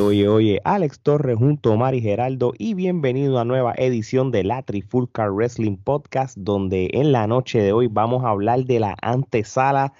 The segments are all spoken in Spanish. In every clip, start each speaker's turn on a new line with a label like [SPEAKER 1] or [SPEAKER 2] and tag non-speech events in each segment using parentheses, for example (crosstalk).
[SPEAKER 1] oye, oye, Alex Torres junto a Mari Geraldo y bienvenido a nueva edición de la Trifulca Wrestling Podcast, donde en la noche de hoy vamos a hablar de la antesala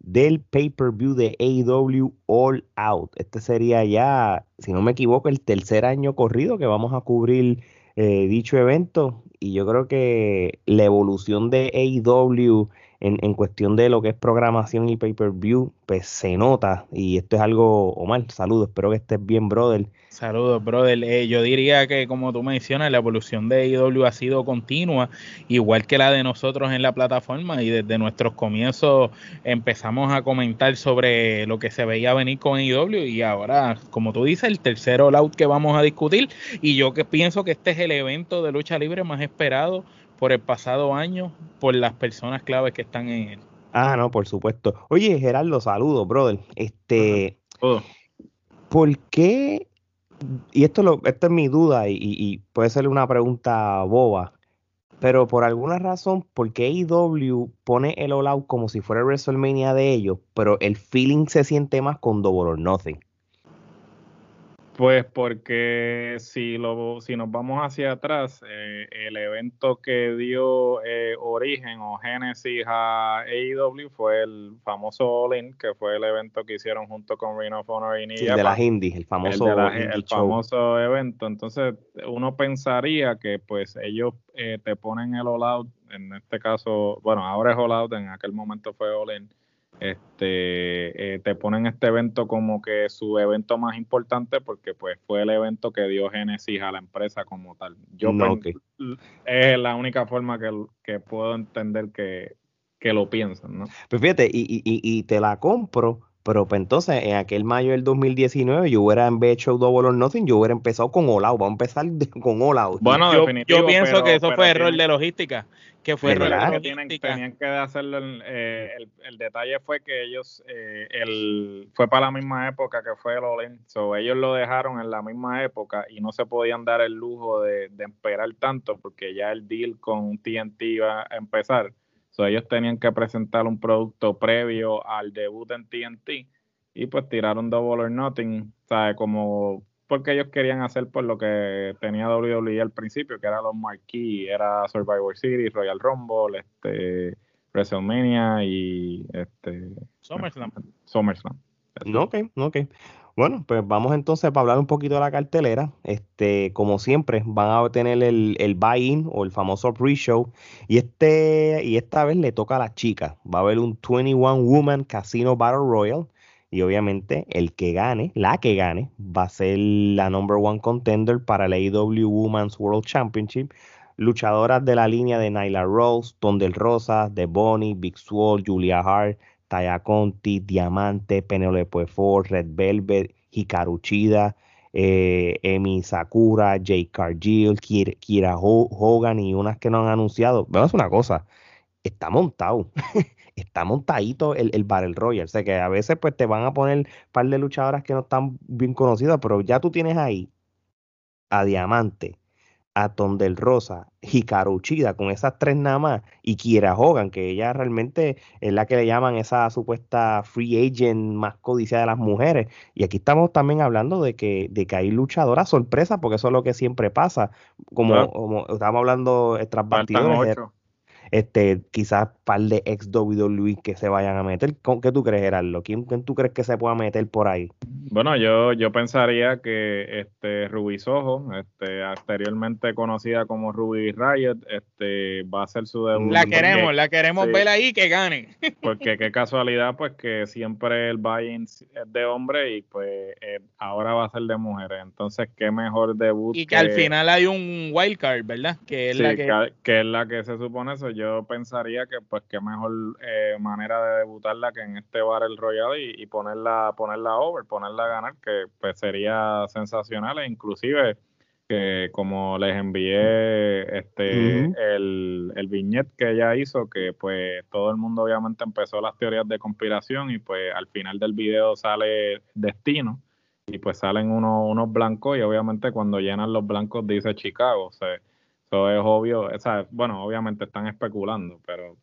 [SPEAKER 1] del pay-per-view de AEW All Out. Este sería ya, si no me equivoco, el tercer año corrido que vamos a cubrir eh, dicho evento y yo creo que la evolución de AEW en, en, cuestión de lo que es programación y pay-per-view, pues se nota. Y esto es algo, Omar, saludos, espero que estés bien, brother.
[SPEAKER 2] Saludos, brother. Eh, yo diría que, como tú mencionas, la evolución de IW ha sido continua, igual que la de nosotros en la plataforma. Y desde nuestros comienzos empezamos a comentar sobre lo que se veía venir con IW. Y ahora, como tú dices, el tercer all out que vamos a discutir. Y yo que pienso que este es el evento de lucha libre más esperado por el pasado año por las personas claves que están en él.
[SPEAKER 1] Ah, no, por supuesto. Oye, Gerardo, saludos, brother. Este, ¿por qué y esto, lo, es mi duda y, puede ser una pregunta boba, pero por alguna razón, ¿por qué AEW pone el All Out como si fuera el WrestleMania de ellos, pero el feeling se siente más con Double or Nothing?
[SPEAKER 3] Pues porque si lo si nos vamos hacia atrás, eh, el evento que dio eh, origen o génesis a AEW fue el famoso All In, que fue el evento que hicieron junto con Ring of Honor y
[SPEAKER 1] sí, de las Indies, el famoso
[SPEAKER 3] el, famoso evento. Entonces uno pensaría que pues ellos eh, te ponen el All Out, en este caso, bueno, ahora es All Out, en aquel momento fue All In este, eh, te ponen este evento como que su evento más importante porque pues fue el evento que dio génesis a la empresa como tal. Yo es la única forma que, puedo entender que, lo piensan, ¿no?
[SPEAKER 1] Pues fíjate, y, y, y te la compro pero pues entonces, en aquel mayo del 2019, yo hubiera en vez de hecho Double or Nothing, yo hubiera empezado con All Out. Vamos a empezar con All Out.
[SPEAKER 2] Bueno, yo, yo pienso que eso fue error de logística. Que fue error de
[SPEAKER 3] logística. Tenían que hacerlo. Eh, el, detalle fue que ellos, eh, el, fue para la misma época que fue el All In. So, ellos lo dejaron en la misma época y no se podían dar el lujo de, de esperar tanto porque ya el deal con TNT iba a empezar ellos tenían que presentar un producto previo al debut en TNT y pues tiraron Double or Nothing, ¿sabes? Como porque ellos querían hacer por lo que tenía WWE al principio, que era los marquee, era Survivor Series, Royal Rumble, este WrestleMania y este
[SPEAKER 2] SummerSlam.
[SPEAKER 3] SummerSlam.
[SPEAKER 1] Ok, ok. Bueno, pues vamos entonces para hablar un poquito de la cartelera. Este, como siempre, van a tener el, el buy-in o el famoso pre-show. Y este, y esta vez le toca a las chicas. Va a haber un 21 Woman Casino Battle Royal. Y obviamente el que gane, la que gane, va a ser la number one contender para el AEW Women's World Championship. Luchadoras de la línea de Nyla Rose, Tondel Rosa, The Bonnie, Big Swole, Julia Hart, Taya Conti, Diamante, Penelope Ford, Red Velvet, Hikaru Chida, eh, Emi Sakura, Jay Cargill, Kira, Hogan y unas que no han anunciado. Vamos una cosa, está montado, (laughs) está montadito el, el Battle Royale. O que a veces pues te van a poner un par de luchadoras que no están bien conocidas, pero ya tú tienes ahí a Diamante, a del Rosa, Hikaru Uchida, con esas tres nada más, y Kira Hogan, que ella realmente es la que le llaman esa supuesta free agent más codiciada de las mujeres. Y aquí estamos también hablando de que, de que hay luchadoras sorpresas, porque eso es lo que siempre pasa. Como, como estábamos hablando tras bastidores este, quizás par de ex WWE que se vayan a meter. ¿Qué tú crees, Gerardo? ¿Quién, ¿Quién, tú crees que se pueda meter por ahí?
[SPEAKER 3] Bueno, yo, yo pensaría que este Ruby Soho, este, anteriormente conocida como Ruby Riot, este, va a ser su debut.
[SPEAKER 2] La queremos, la queremos ver ahí que gane. (laughs)
[SPEAKER 3] Porque qué casualidad, pues que siempre el buy es de hombre y pues eh, ahora va a ser de mujeres. Entonces, qué mejor debut.
[SPEAKER 2] Y que, al final hay un wildcard, ¿verdad?
[SPEAKER 3] Que es la que... que es la que se supone eso yo pensaría que pues qué mejor eh, manera de debutarla que en este bar el Royal y, ponerla ponerla over, ponerla a ganar, que pues sería sensacional. E inclusive que como les envié este el, el viñet que ella hizo, que pues todo el mundo obviamente empezó las teorías de conspiración y pues al final del video sale destino y pues salen unos, unos blancos y obviamente cuando llenan los blancos dice Chicago, o sea, eso es obvio, o sea, bueno, obviamente están especulando, pero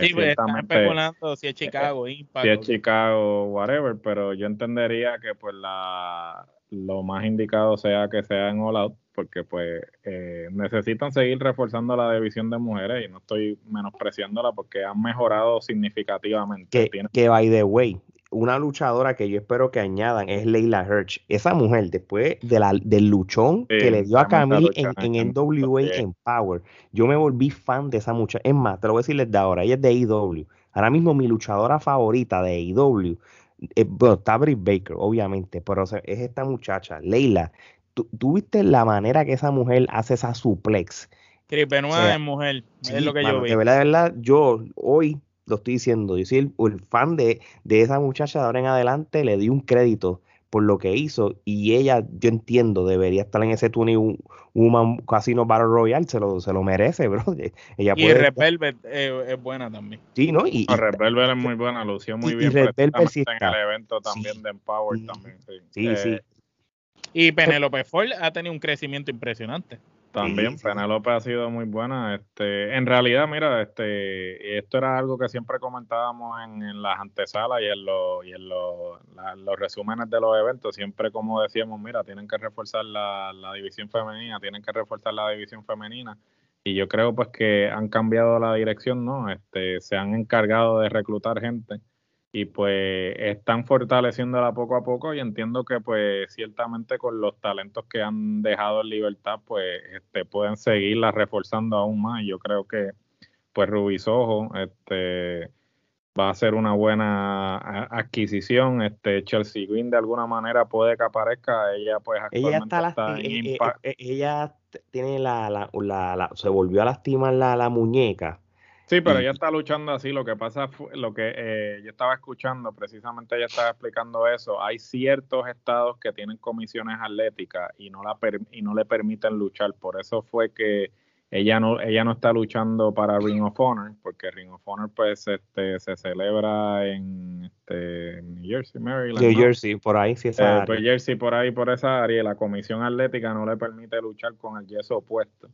[SPEAKER 2] sí, pues están especulando si es Chicago,
[SPEAKER 3] Impact. Si es Chicago, whatever, pero yo entendería que pues la lo más indicado sea que sea en All Out, porque pues eh, necesitan seguir reforzando la división de mujeres y no estoy menospreciándola porque han mejorado significativamente.
[SPEAKER 1] Que, que by the way, una luchadora que yo espero que añadan es Leila Hirsch. Esa mujer, después de la, del luchón que le dio a Camille en, en NWA en Power, yo me volví fan de esa muchacha. Es más, te lo voy a decir desde ahora, ella es de AEW. Ahora mismo mi luchadora favorita de AEW, eh, bueno, está Britt Baker, obviamente, pero es esta muchacha, Leila. ¿Tú, viste la manera que esa mujer hace esa suplex?
[SPEAKER 2] Chris Benoit es mujer, es lo que yo vi.
[SPEAKER 1] De verdad, de verdad, yo hoy lo estoy diciendo, yo soy el, fan de, de, esa muchacha de ahora en adelante, le di un crédito por lo que hizo y ella, yo entiendo, debería estar en ese 21 Woman Casino Battle Royale, se lo, se lo merece, (laughs) bro. Ella
[SPEAKER 2] y Red Velvet es buena también.
[SPEAKER 1] Sí, ¿no? Y,
[SPEAKER 3] Red Velvet es muy buena, lució muy bien. Y Red Velvet sí en el evento también de Empower también, sí. Sí,
[SPEAKER 1] sí. Eh,
[SPEAKER 2] y Penelope Ford ha tenido un crecimiento impresionante.
[SPEAKER 3] También Penelope ha sido muy buena. Este, en realidad, mira, este, esto era algo que siempre comentábamos en, las antesalas y en, los, y en los, los resúmenes de los eventos. Siempre como decíamos, mira, tienen que reforzar la, la división femenina, tienen que reforzar la división femenina. Y yo creo pues que han cambiado la dirección, ¿no? Este, se han encargado de reclutar gente y pues están fortaleciéndola poco a poco y entiendo que pues ciertamente con los talentos que han dejado en libertad pues este, pueden seguirla reforzando aún más. Yo creo que pues Rubisojo este va a ser una buena adquisición. Este Chelsea Green de alguna manera puede que aparezca. Ella pues
[SPEAKER 1] actualmente ella está, eh, eh, eh, ella tiene la, la, la, se volvió a lastimar la, la muñeca
[SPEAKER 3] Sí, pero ella está luchando así. Lo que pasa, lo que eh, yo estaba escuchando, precisamente ella estaba explicando eso. Hay ciertos estados que tienen comisiones atléticas y no la y no le permiten luchar. Por eso fue que ella no ella no está luchando para Ring of Honor, porque Ring of Honor pues este se celebra en este, New Jersey, Maryland.
[SPEAKER 1] New Jersey, por ahí sí esa
[SPEAKER 3] eh, Pues Jersey por ahí por esa área y la comisión atlética no le permite luchar con el yeso opuesto.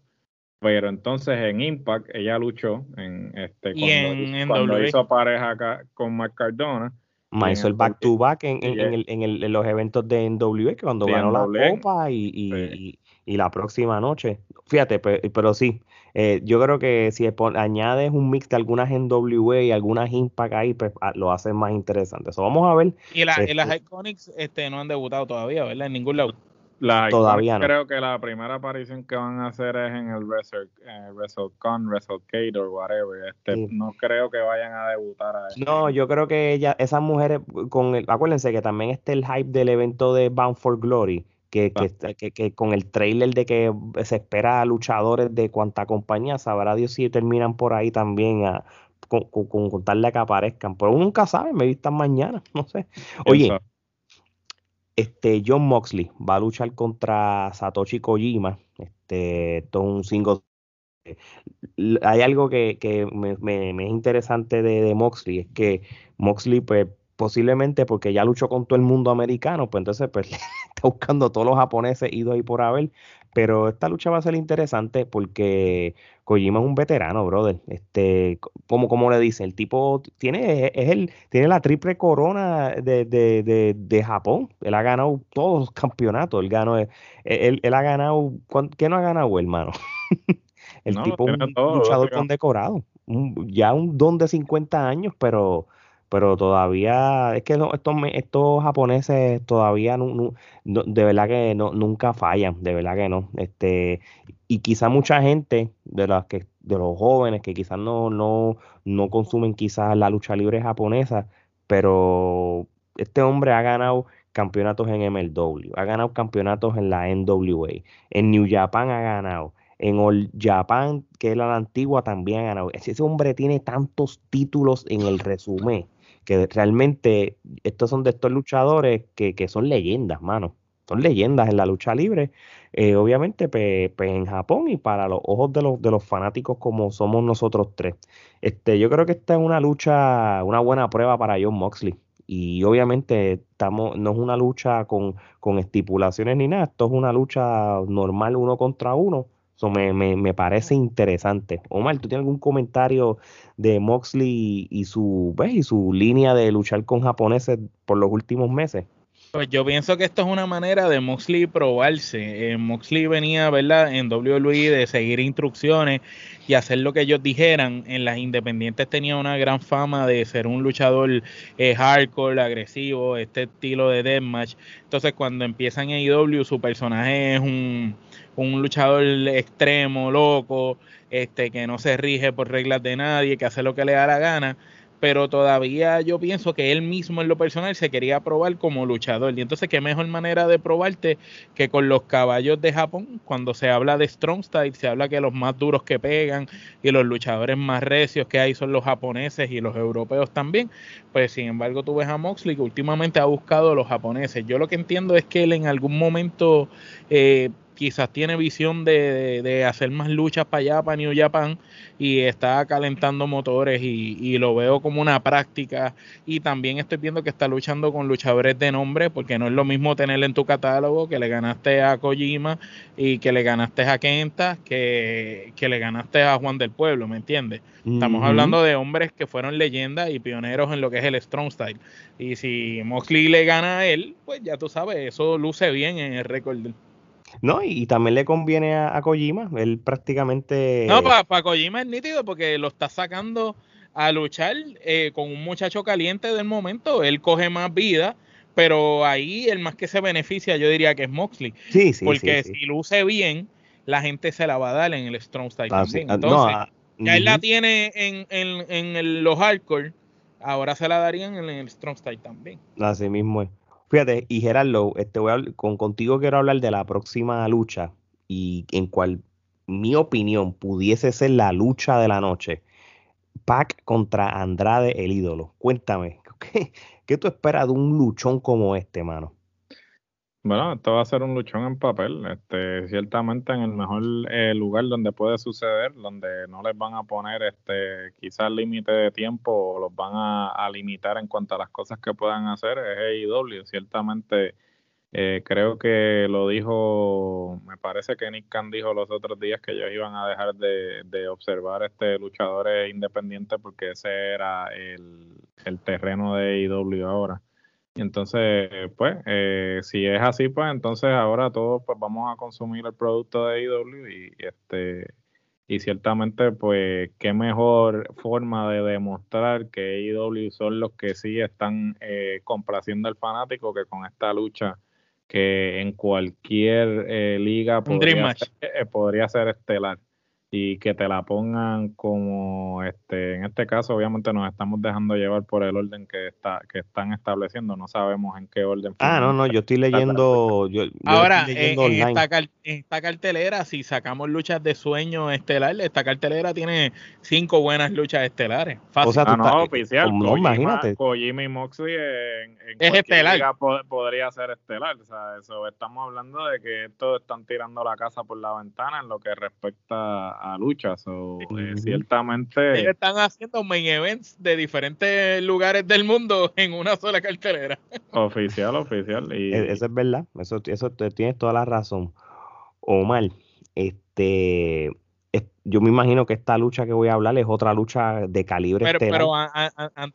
[SPEAKER 3] Pero entonces en Impact ella luchó en este cuando, hizo, pareja acá con Mark Cardona.
[SPEAKER 1] hizo el back to back en, en, en, los eventos de NWA, que cuando ganó la copa y, y, y, la próxima noche. Fíjate, pero, sí, eh, yo creo que si añades un mix de algunas NWA y algunas Impact ahí, pues ah, lo hace más interesante. Eso vamos a ver.
[SPEAKER 2] Y, la, las este Iconics este, no han debutado todavía, ¿verdad? En ningún lado.
[SPEAKER 1] Todavía
[SPEAKER 3] no. Creo que la primera aparición que van a hacer es en el WrestleCon, WrestleCade o whatever. Este, No creo que vayan a debutar a
[SPEAKER 1] No, yo creo que ella, esas mujeres, con el, acuérdense que también está el hype del evento de Bound for Glory. Que, que, que, con el trailer de que se espera a luchadores de cuanta compañía, sabrá Dios si terminan por ahí también a, con, con, contarle que aparezcan. Pero uno nunca sabe, me vistan mañana, (laughs) no sé. Oye, este, John Moxley va a luchar contra Satoshi Kojima. Este, esto es un single. Hay algo que, que me, me, es interesante de, de, Moxley, es que Moxley, pues, posiblemente porque ya luchó con todo el mundo americano, pues entonces pues (laughs) está buscando todos los japoneses idos ahí por haber, pero esta lucha va a ser interesante porque Kojima es un veterano, brother. Este, como, como le dice, el tipo tiene, es el, tiene la triple corona de, de, de, de Japón. Él ha ganado todos los campeonatos. Él ganó, él, él, ha ganado, ¿qué no ha ganado, hermano? (laughs) el tipo un luchador condecorado. ya un don de 50 años, pero pero todavía es que estos, estos japoneses todavía no, de verdad que no, nunca fallan, de verdad que no. Este, y quizá mucha gente de las que de los jóvenes que quizás no, no, no consumen quizás la lucha libre japonesa, pero este hombre ha ganado campeonatos en MLW, ha ganado campeonatos en la NWA, en New Japan ha ganado, en All Japan, que es la antigua, también ha ganado. Ese hombre tiene tantos títulos en el resumen que realmente estos son de estos luchadores que, que son leyendas, mano. Son leyendas en la lucha libre, eh, obviamente en Japón y para los ojos de los, de los fanáticos como somos nosotros tres. Este, yo creo que esta es una lucha, una buena prueba para John Moxley. Y obviamente estamos, no es una lucha con, con estipulaciones ni nada, esto es una lucha normal uno contra uno eso me, me, parece interesante. Omar, ¿tú tienes algún comentario de Moxley y, su, ¿ves? y su línea de luchar con japoneses por los últimos meses?
[SPEAKER 2] Pues yo pienso que esto es una manera de Moxley probarse. Eh, Moxley venía, ¿verdad?, en WWE de seguir instrucciones y hacer lo que ellos dijeran. En las independientes tenía una gran fama de ser un luchador eh, hardcore, agresivo, este estilo de deathmatch. Entonces, cuando empieza en AEW, su personaje es un, un luchador extremo, loco, este, que no se rige por reglas de nadie, que hace lo que le da la gana pero todavía yo pienso que él mismo en lo personal se quería probar como luchador. Y entonces, qué mejor manera de probarte que con los caballos de Japón, cuando se habla de Strong Style, se habla que los más duros que pegan y los luchadores más recios que hay son los japoneses y los europeos también. Pues sin embargo, tú ves a Moxley que últimamente ha buscado a los japoneses. Yo lo que entiendo es que él en algún momento eh, quizás tiene visión de, hacer más luchas para allá, para New Japan, y está calentando motores y, lo veo como una práctica. Y también estoy viendo que está luchando con luchadores de nombre, porque no es lo mismo tenerle en tu catálogo que le ganaste a Kojima y que le ganaste a Kenta, que, que le ganaste a Juan del Pueblo, ¿me entiendes? Estamos hablando de hombres que fueron leyendas y pioneros en lo que es el Strong Style. Y si Moxley le gana a él, pues ya tú sabes, eso luce bien en el récord
[SPEAKER 1] no, y, también le conviene a, Kojima, él prácticamente...
[SPEAKER 2] No, para Kojima es nítido porque lo está sacando a luchar eh, con un muchacho caliente del momento, él coge más vida, pero ahí el más que se beneficia yo diría que es Moxley. Sí, sí, Porque si luce bien, la gente se la va a dar en el Strong Style ah, también. Ah, Entonces, ah, ya él la tiene en, en, en los hardcore, ahora se la darían en el Strong Style también.
[SPEAKER 1] Así mismo es. Fíjate, y Gerardo, este, voy con, contigo quiero hablar de la próxima lucha y en cual mi opinión pudiese ser la lucha de la noche. Pac contra Andrade, el ídolo. Cuéntame, (laughs) ¿qué, qué tú esperas de un luchón como este, mano?
[SPEAKER 3] Bueno, esto va a ser un luchón en papel, este, ciertamente en el mejor eh, lugar donde puede suceder, donde no les van a poner este, quizás límite de tiempo o los van a, limitar en cuanto a las cosas que puedan hacer, es AEW, ciertamente eh, creo que lo dijo, me parece que Nick Khan dijo los otros días que ellos iban a dejar de, de observar este luchadores independientes porque ese era el, terreno de AEW ahora. Y entonces, pues, eh, si es así, pues entonces ahora todos pues vamos a consumir el producto de IW y, este y ciertamente, pues, qué mejor forma de demostrar que IW son los que sí están eh, complaciendo al fanático que con esta lucha que en cualquier eh, liga podría ser, podría ser estelar y que te la pongan como este en este caso obviamente nos estamos dejando llevar por el orden que está que están estableciendo. No sabemos en qué orden
[SPEAKER 1] ah no no yo estoy leyendo
[SPEAKER 2] ahora en, esta, cartelera si sacamos luchas de sueño estelar esta cartelera tiene cinco buenas luchas estelares
[SPEAKER 3] o sea, ah, no, oficial Kojima, imagínate. Kojima y Moxley en,
[SPEAKER 2] es estelar.
[SPEAKER 3] podría ser estelar o sea eso estamos hablando de que estos están tirando la casa por la ventana en lo que respecta a luchas. o eh, ciertamente.
[SPEAKER 2] están haciendo main events de diferentes lugares del mundo en una sola cartelera. (laughs)
[SPEAKER 3] Oficial, oficial. Y...
[SPEAKER 1] E, eso es verdad. Eso, eso tienes toda la razón. Omar, este yo me imagino que esta lucha que voy a hablar es otra lucha de calibre
[SPEAKER 2] pero, Pero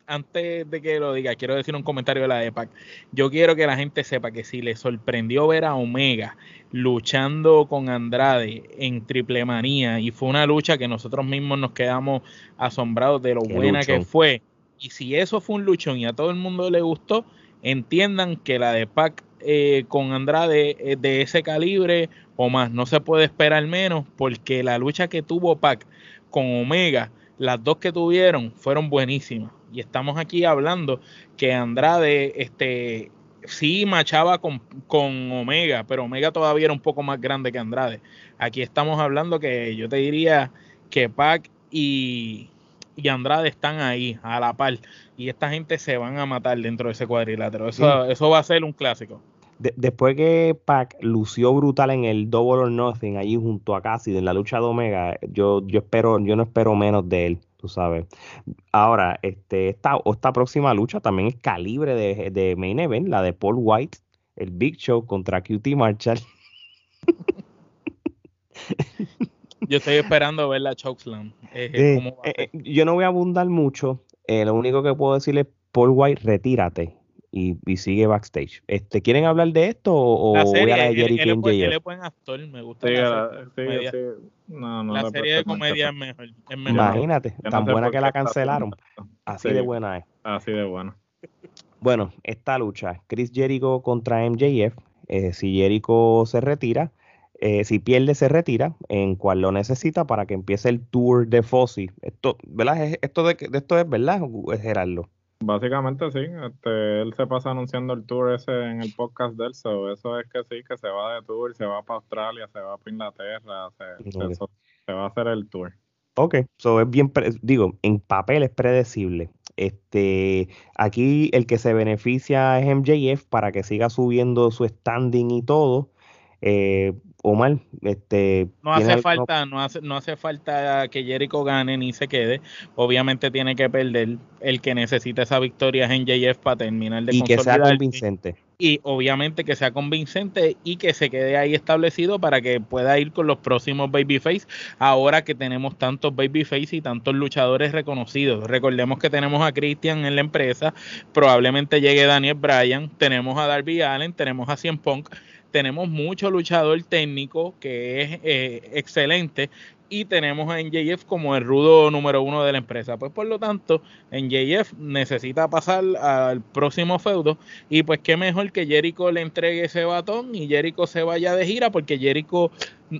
[SPEAKER 2] antes de que lo diga, quiero decir un comentario de la EPAC. Yo quiero que la gente sepa que si le sorprendió ver a Omega luchando con Andrade en triple manía y fue una lucha que nosotros mismos nos quedamos asombrados de lo buena que fue. Y si eso fue un luchón y a todo el mundo le gustó, entiendan que la de Pac eh, con Andrade es de ese calibre o más. No se puede esperar menos porque la lucha que tuvo Pac con Omega, las dos que tuvieron fueron buenísimas. Y estamos aquí hablando que Andrade este, sí machaba con, con, Omega, pero Omega todavía era un poco más grande que Andrade. Aquí estamos hablando que yo te diría que Pac y, y Andrade están ahí a la par y esta gente se van a matar dentro de ese cuadrilátero. Eso, eso va a ser un clásico
[SPEAKER 1] después que Pac lució brutal en el Double or Nothing, allí junto a Cassidy en la lucha de Omega, yo, yo espero, yo no espero menos de él, tú sabes. Ahora, este, esta, esta próxima lucha también es calibre de, de main event, la de Paul White, el Big Show contra QT Marshall.
[SPEAKER 2] Yo estoy esperando ver la Chokeslam.
[SPEAKER 1] Eh, eh, yo no voy a abundar mucho. Eh, lo único que puedo decirle es, Paul White, retírate y, sigue backstage. Este, ¿Quieren hablar de esto o, la
[SPEAKER 2] serie, voy a la de Jericho él, él, él, es buen actor, me gusta
[SPEAKER 3] sí,
[SPEAKER 2] la,
[SPEAKER 3] serie, sí,
[SPEAKER 2] No, no la serie de comedia es mejor, es mejor.
[SPEAKER 1] Imagínate, tan buena que la cancelaron. Así de buena es.
[SPEAKER 3] Así de buena.
[SPEAKER 1] Bueno, esta lucha, Chris Jericho contra MJF, eh, si Jericho se retira, eh, si pierde se retira, en cual lo necesita para que empiece el tour de Fossi. Esto, ¿verdad? Esto de, esto es verdad, Gerardo.
[SPEAKER 3] Básicamente sí, este, él se pasa anunciando el tour ese en el podcast del so, eso es que sí, que se va de tour, se va para Australia, se va para Inglaterra, se, se, va a hacer el tour.
[SPEAKER 1] Ok, so es bien, digo, en papel es predecible. Este, aquí el que se beneficia es MJF para que siga subiendo su standing y todo. Eh, Omar, este
[SPEAKER 2] no hace falta, no hace, no hace falta que Jericho gane ni se quede. Obviamente tiene que perder. El que necesita esa victoria es en JF para terminar de
[SPEAKER 1] Y que sea convincente.
[SPEAKER 2] Y obviamente que sea convincente y que se quede ahí establecido para que pueda ir con los próximos babyface. Ahora que tenemos tantos babyface y tantos luchadores reconocidos. Recordemos que tenemos a Christian en la empresa. Probablemente llegue Daniel Bryan. Tenemos a Darby Allen. Tenemos a Cien Punk tenemos mucho luchador técnico que es eh, excelente y tenemos a NJF como el rudo número uno de la empresa. Pues por lo tanto, NJF necesita pasar al próximo feudo y pues qué mejor que Jericho le entregue ese batón y Jericho se vaya de gira porque Jericho,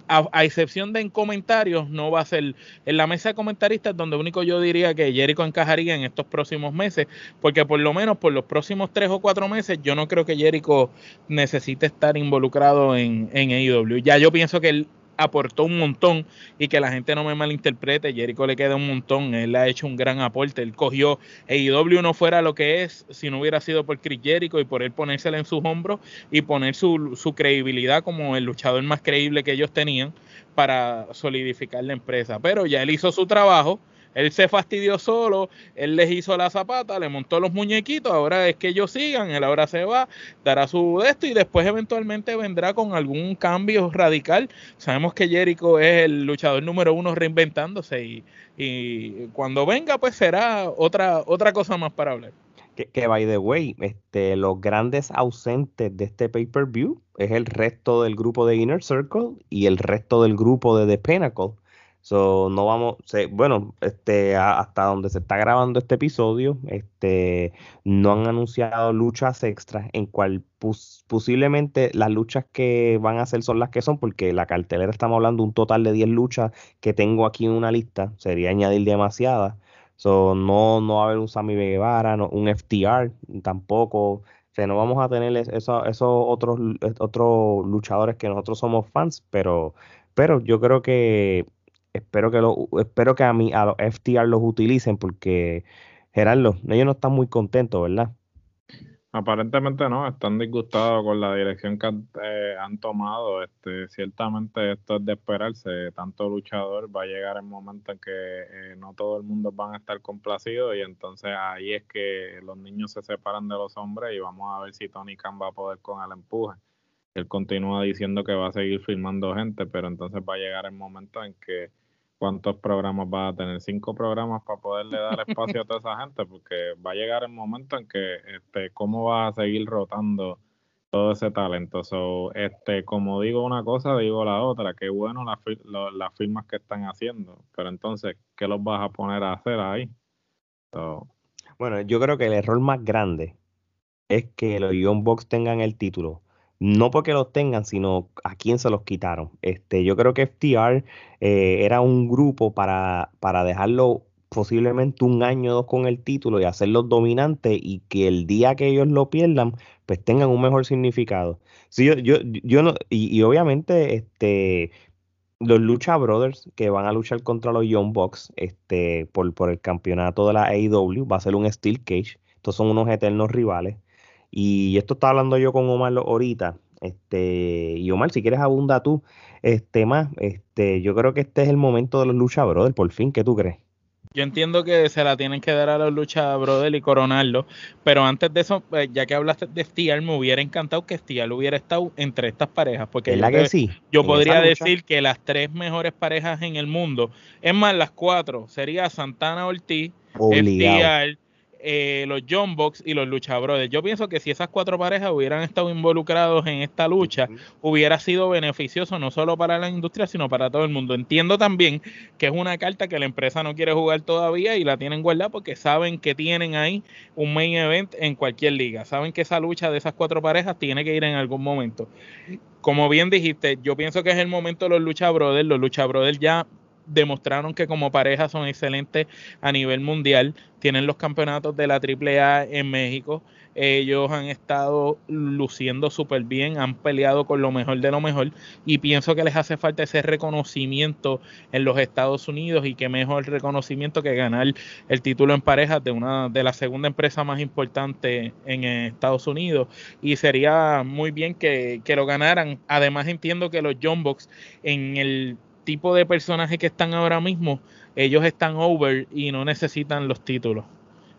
[SPEAKER 2] a, excepción de en comentarios, no va a ser en la mesa de comentaristas donde único yo diría que Jericho encajaría en estos próximos meses, porque por lo menos por los próximos tres o cuatro meses yo no creo que Jericho necesite estar involucrado en, en AEW. Ya yo pienso que el aportó un montón y que la gente no me malinterprete, Jericho le queda un montón, él ha hecho un gran aporte, él cogió AEW no fuera lo que es si no hubiera sido por Chris Jericho y por él ponérsela en sus hombros y poner su, su credibilidad como el luchador más creíble que ellos tenían para solidificar la empresa. Pero ya él hizo su trabajo, él se fastidió solo, él les hizo la zapata, le montó los muñequitos, ahora es que ellos sigan, él ahora se va, dará su esto y después eventualmente vendrá con algún cambio radical. Sabemos que Jericho es el luchador número uno reinventándose y, y cuando venga pues será otra, otra cosa más para hablar.
[SPEAKER 1] Que, que, by the way, este, los grandes ausentes de este pay-per-view es el resto del grupo de Inner Circle y el resto del grupo de The Pinnacle. So, no vamos, bueno, este, hasta donde se está grabando este episodio, este, no han anunciado luchas extras en cual posiblemente las luchas que van a hacer son las que son, porque la cartelera estamos hablando un total de 10 luchas que tengo aquí en una lista, sería añadir demasiadas. So, no, no va a haber un Sammy Guevara, no, un FTR tampoco. No vamos a tener esos otros, otros luchadores que nosotros somos fans, pero, pero yo creo que espero que lo, espero que a mí, a los FTR los utilicen porque Gerardo, ellos no están muy contentos, ¿verdad?
[SPEAKER 3] Aparentemente no, están disgustados con la dirección que han, eh, tomado. Este, ciertamente esto es de esperarse. Tanto luchador va a llegar el momento en que eh, no todo el mundo van a estar complacidos y entonces ahí es que los niños se separan de los hombres y vamos a ver si Tony Khan va a poder con el empuje. Él continúa diciendo que va a seguir filmando gente, pero entonces va a llegar el momento en que cuántos programas va a tener, cinco programas para poderle dar (laughs) espacio a toda esa gente, porque va a llegar el momento en que, este, cómo va a seguir rotando todo ese talento. So, este, como digo una cosa, digo la otra, qué bueno las, las firmas que están haciendo, pero entonces, ¿qué los vas a poner a hacer ahí?
[SPEAKER 1] Bueno, yo creo que el error más grande es que los Young Box tengan el título no porque los tengan, sino a quién se los quitaron. Este, yo creo que FTR eh, era un grupo para, para dejarlo posiblemente un año o dos con el título y hacerlos dominantes y que el día que ellos lo pierdan, pues tengan un mejor significado. Sí, yo, yo, yo no, y, obviamente, este, los Lucha Brothers que van a luchar contra los Young Bucks este, por, por el campeonato de la AEW, va a ser un Steel Cage. Estos son unos eternos rivales. Y esto está hablando yo con Omar ahorita. Este, y Omar, si quieres abunda tú este más, este, yo creo que este es el momento de los lucha brother, por fin, ¿qué tú crees?
[SPEAKER 2] Yo entiendo que se la tienen que dar a los lucha brother y coronarlo, pero antes de eso, eh, ya que hablaste de Stial, me hubiera encantado que Stial hubiera estado entre estas parejas, porque
[SPEAKER 1] yo, que sí?
[SPEAKER 2] yo podría decir que las tres mejores parejas en el mundo, es más, las cuatro, sería Santana Ortiz, Stial eh, los John Box y los Lucha Brothers. Yo pienso que si esas cuatro parejas hubieran estado involucrados en esta lucha, hubiera sido beneficioso no solo para la industria, sino para todo el mundo. Entiendo también que es una carta que la empresa no quiere jugar todavía y la tienen guardada porque saben que tienen ahí un main event en cualquier liga. Saben que esa lucha de esas cuatro parejas tiene que ir en algún momento. Como bien dijiste, yo pienso que es el momento de los Lucha Brothers. Los Lucha Brothers ya demostraron que como pareja son excelentes a nivel mundial, tienen los campeonatos de la AAA en México, ellos han estado luciendo súper bien, han peleado con lo mejor de lo mejor y pienso que les hace falta ese reconocimiento en los Estados Unidos y que mejor reconocimiento que ganar el título en parejas de una de la segunda empresa más importante en Estados Unidos y sería muy bien que, que lo ganaran. Además entiendo que los John Box en el tipo de personajes que están ahora mismo, ellos están over y no necesitan los títulos.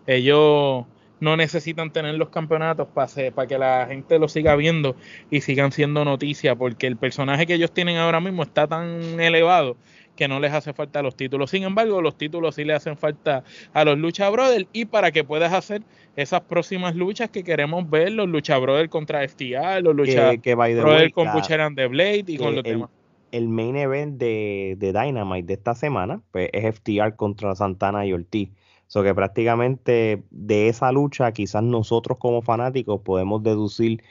[SPEAKER 2] Ellos no necesitan tener los campeonatos para, para que la gente lo siga viendo y sigan siendo noticia, porque el personaje que ellos tienen ahora mismo está tan elevado que no les hace falta los títulos. Sin embargo, los títulos sí le hacen falta a los Lucha Brothers y para que puedas hacer esas próximas luchas que queremos ver, los Lucha Brothers contra FTR, los Lucha Brothers con Butcher and the Blade y con los demás
[SPEAKER 1] el main event de, de, Dynamite de esta semana pues, es FTR contra Santana y Ortiz. So que prácticamente de esa lucha, quizás nosotros como fanáticos podemos deducir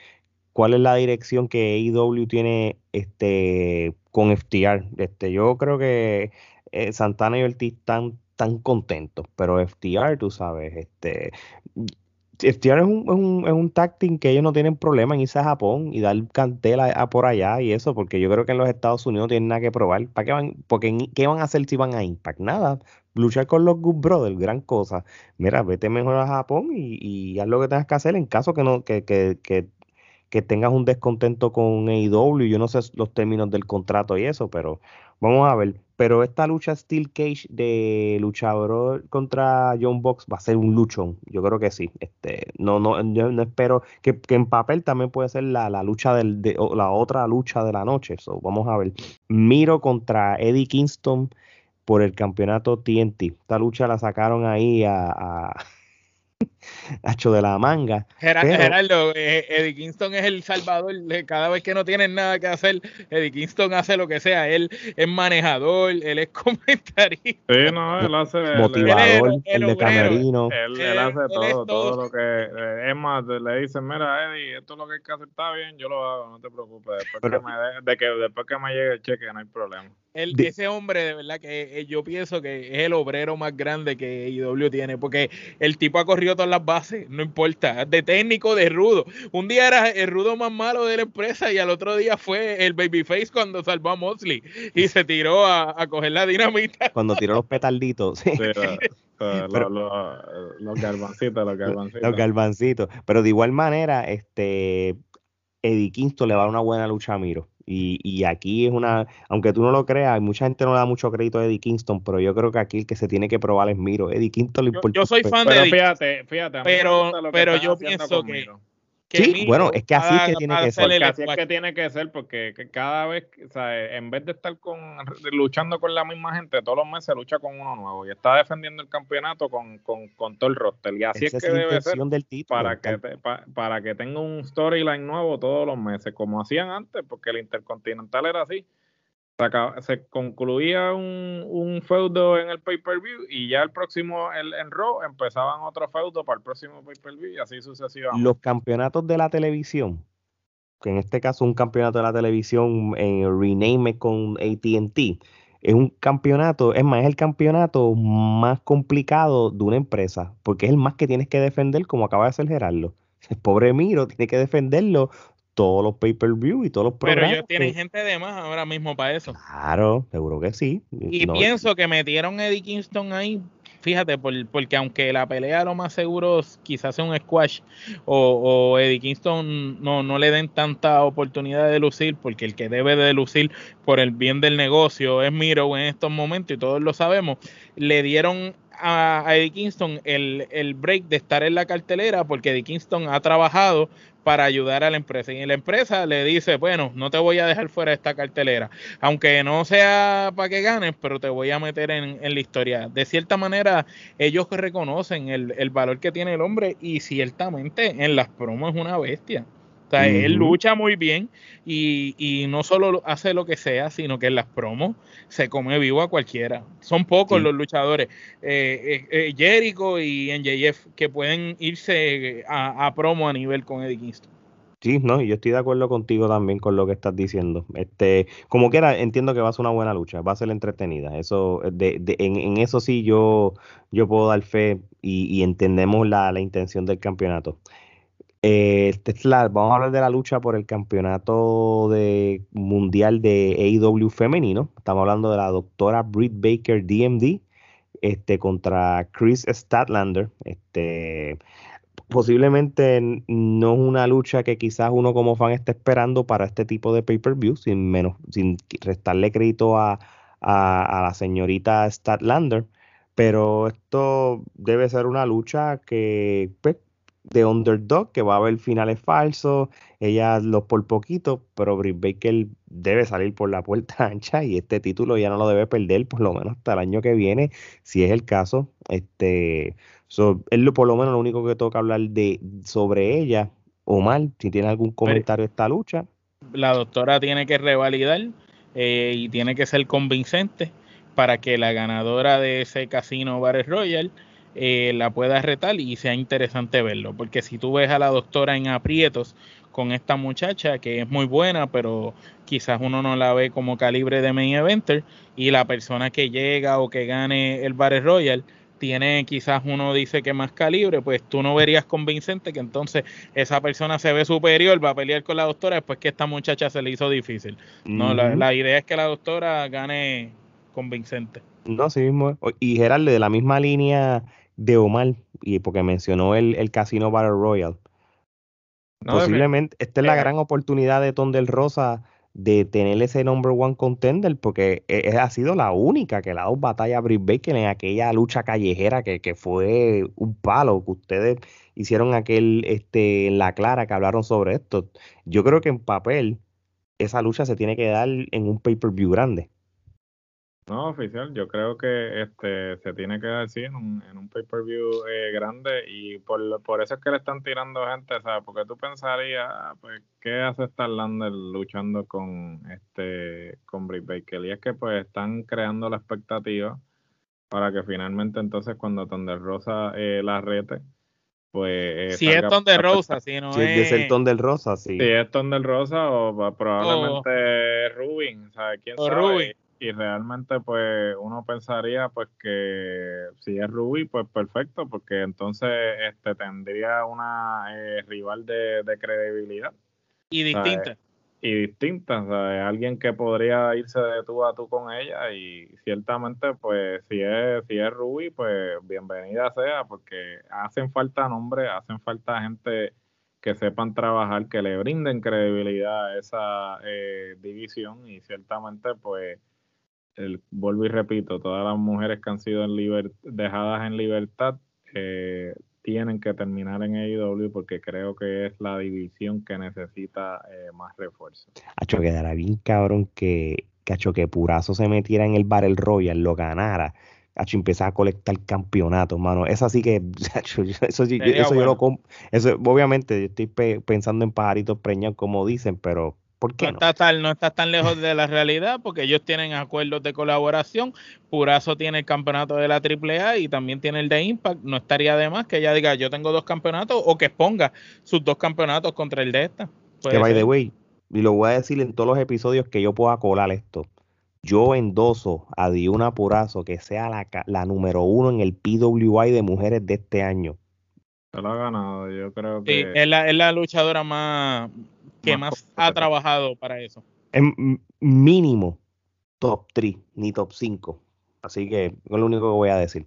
[SPEAKER 1] cuál es la dirección que AEW tiene este, con FTR. Este, yo creo que eh, Santana y Ortiz están tan contentos, pero FTR, tú sabes, este, FTR es un, es un, es un tag que ellos no tienen problema en irse a Japón y dar cantela a, por allá y eso, porque yo creo que en los Estados Unidos no tienen nada que probar. ¿Para qué van? Porque ¿qué van a hacer si van a Impact? Nada. Luchar con los Good Brothers, gran cosa. Mira, vete mejor a Japón y, y haz lo que tengas que hacer en caso que no, que, que, que, que tengas un descontento con AEW. Yo no sé los términos del contrato y eso, pero vamos a ver. Pero esta lucha Steel Cage de luchador contra John Box va a ser un luchón. Yo creo que sí. Este, no, no, yo no espero que, en papel también puede ser la, lucha del, de, la otra lucha de la noche. So, vamos a ver. Miro contra Eddie Kingston por el campeonato TNT. Esta lucha la sacaron ahí a (laughs) hecho de la manga.
[SPEAKER 2] Gerardo, eh, Eddie Kingston es el salvador. Cada vez que no tienen nada que hacer, Eddie Kingston hace lo que sea. Él es manejador, él es (laughs) comentarista.
[SPEAKER 3] Sí, no, él hace.
[SPEAKER 1] Motivador, el, de camerino.
[SPEAKER 3] Él, hace todo, todo, lo que. Eh, es más, le dicen: Mira, Eddie, esto es lo que hay que hacer, está bien, yo lo hago, no te preocupes. Después, que, me, de que, después que me llegue el cheque, no hay problema.
[SPEAKER 2] El, ese hombre, de verdad, que eh, yo pienso que es el obrero más grande que IW tiene, porque el tipo ha corrido todas las bases, no importa, de técnico, de rudo. Un día era el rudo más malo de la empresa y al otro día fue el babyface cuando salvó a Mosley y se tiró a, coger la dinamita.
[SPEAKER 1] Cuando tiró los petarditos. Sí. (laughs)
[SPEAKER 3] los, garbancitos, los garbancitos.
[SPEAKER 1] Los garbancitos. Pero de igual manera, este Eddie Kingston le va a dar una buena lucha a Miro. Y, y, aquí es una, aunque tú no lo creas, mucha gente no le da mucho crédito a Eddie Kingston, pero yo creo que aquí el que se tiene que probar es Miro. Eddie Kingston
[SPEAKER 2] lo
[SPEAKER 1] importa.
[SPEAKER 2] Yo, soy fan de Eddie. Fíjate, fíjate. Pero, pero yo pienso que,
[SPEAKER 1] sí, bueno, es que así es que tiene que ser.
[SPEAKER 3] Así es que tiene que ser, porque cada vez, o sea, en vez de estar con luchando con la misma gente, todos los meses lucha con uno nuevo y está defendiendo el campeonato con, con, con todo el roster. Y así es que debe ser
[SPEAKER 1] del título,
[SPEAKER 3] para, que para que tenga un storyline nuevo todos los meses, como hacían antes, porque el Intercontinental era así se, concluía un, un, feudo en el pay-per-view y ya el próximo, el, en Raw, empezaban otro feudo para el próximo pay-per-view y así sucesivamente.
[SPEAKER 1] Los campeonatos de la televisión, que en este caso un campeonato de la televisión en rename con ATT, es un campeonato, es más, es el campeonato más complicado de una empresa, porque es el más que tienes que defender, como acaba de hacer Gerardo. El (laughs) pobre Miro tiene que defenderlo todos los pay-per-view y todos los programas.
[SPEAKER 2] Pero ellos tienen gente de más ahora mismo para eso.
[SPEAKER 1] Claro, seguro que sí.
[SPEAKER 2] Y pienso que metieron a Eddie Kingston ahí, fíjate, porque aunque la pelea lo más seguro quizás sea un squash o, o Eddie Kingston no, no le den tanta oportunidad de lucir, porque el que debe de lucir por el bien del negocio es Miro en estos momentos y todos lo sabemos, le dieron a, Eddie Kingston el, el, break de estar en la cartelera porque Eddie Kingston ha trabajado para ayudar a la empresa. Y la empresa le dice, bueno, no te voy a dejar fuera de esta cartelera, aunque no sea para que ganes, pero te voy a meter en, en la historia. De cierta manera, ellos reconocen el, el, valor que tiene el hombre y ciertamente en las promos es una bestia. O sea, él lucha muy bien y, y, no solo hace lo que sea, sino que en las promos se come vivo a cualquiera. Son pocos los luchadores, eh, eh, eh, Jericho y NJF, que pueden irse a, a, promo a nivel con Eddie Kingston.
[SPEAKER 1] Sí, no, yo estoy de acuerdo contigo también con lo que estás diciendo. Este, como quiera, entiendo que va a ser una buena lucha, va a ser entretenida. Eso, de, de, en, en, eso sí yo, yo puedo dar fe y, y entendemos la, la intención del campeonato. Eh, vamos a hablar de la lucha por el campeonato de mundial de AEW femenino. Estamos hablando de la doctora Britt Baker DMD este, contra Chris Statlander. Este, posiblemente no es una lucha que quizás uno como fan esté esperando para este tipo de pay-per-view, sin, sin restarle crédito a la señorita Statlander. Pero esto debe ser una lucha que pues, de underdog, que va a haber finales falsos, ella los por poquito, pero Britt Baker debe salir por la puerta (laughs) ancha y este título ya no lo debe perder por lo menos hasta el año que viene, si es el caso. Este, so, es lo, por lo menos lo único que toca hablar de sobre ella. Omar, si tiene algún comentario de esta lucha.
[SPEAKER 2] La doctora tiene que revalidar eh, y tiene que ser convincente para que la ganadora de ese casino Battle Royal eh, la pueda retar y sea interesante verlo. Porque si tú ves a la doctora en aprietos con esta muchacha que es muy buena, pero quizás uno no la ve como calibre de main eventer y la persona que llega o que gane el Battle Royal tiene quizás uno dice que más calibre, pues tú no verías convincente que entonces esa persona se ve superior, va a pelear con la doctora después que esta muchacha se le hizo difícil. No, la, la idea es que la doctora gane convincente.
[SPEAKER 1] No, sí mismo. Y Gerardo, de la misma línea de Omar, y porque mencionó el, el Casino Battle Royal. Posiblemente esta es la eh, gran oportunidad de Ton del Rosa de tener ese number one contender, porque e, e, ha sido la única que le ha dado batalla a Britt Baker en aquella lucha callejera que, que, fue un palo, que ustedes hicieron aquel este, en la clara que hablaron sobre esto. Yo creo que en papel esa lucha se tiene que dar en un pay-per-view grande.
[SPEAKER 3] No, oficial, yo creo que este se tiene que decir en un, en un pay-per-view eh, grande y por, por eso es que le están tirando gente, ¿sabes? Porque tú pensarías, pues, ¿qué hace Starlander luchando con este con Britt Baker? Y es que pues están creando la expectativa para que finalmente entonces cuando Thunder Rosa eh, la rete, pues...
[SPEAKER 2] Eh, si es Thunder Rosa, si no
[SPEAKER 1] si es... el Thunder Rosa, sí.
[SPEAKER 3] Si es Thunder Rosa o probablemente Rubin, ¿sabes? ¿Quién sabe? Rubin y realmente pues uno pensaría pues que si es Ruby pues perfecto porque entonces este tendría una eh, rival de, credibilidad.
[SPEAKER 2] Y distinta.
[SPEAKER 3] y distinta o sea, alguien que podría irse de tú a tú con ella y ciertamente pues si es si es Ruby pues bienvenida sea porque hacen falta nombres hacen falta gente que sepan trabajar que le brinden credibilidad a esa eh, división y ciertamente pues el, vuelvo y repito, todas las mujeres que han sido en dejadas en libertad eh, tienen que terminar en AEW porque creo que es la división que necesita eh, más refuerzo.
[SPEAKER 1] Hacho, quedará bien cabrón que, cacho, que Purazo se metiera en el Battle Royal, lo ganara. Hacho, empezar a colectar campeonatos, mano. Es así que, (laughs) eso, eso yo lo eso, obviamente, yo estoy pensando en pajaritos preñados, como dicen, pero ¿Por qué no,
[SPEAKER 2] Está tan, no está tan lejos de la realidad porque ellos tienen acuerdos de colaboración. Purazo tiene el campeonato de la AAA y también tiene el de Impact. No estaría de más que ella diga yo tengo dos campeonatos o que exponga sus dos campeonatos contra el de esta.
[SPEAKER 1] Que by the way, y lo voy a decir en todos los episodios que yo pueda colar esto. Yo endoso a Diuna Purazo que sea la, la número uno en el PWI de mujeres de este año.
[SPEAKER 3] Se lo ha ganado, yo creo que.
[SPEAKER 2] Sí, es la, es la luchadora más, que más, ha trabajado para eso.
[SPEAKER 1] En mínimo top 3, ni top 5. Así que es lo único que voy a decir.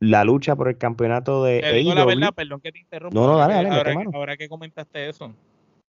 [SPEAKER 1] La lucha por el campeonato de
[SPEAKER 2] te digo la verdad, perdón que te interrumpa.
[SPEAKER 1] No, no, dale, dale,
[SPEAKER 2] ahora, ahora, que comentaste eso,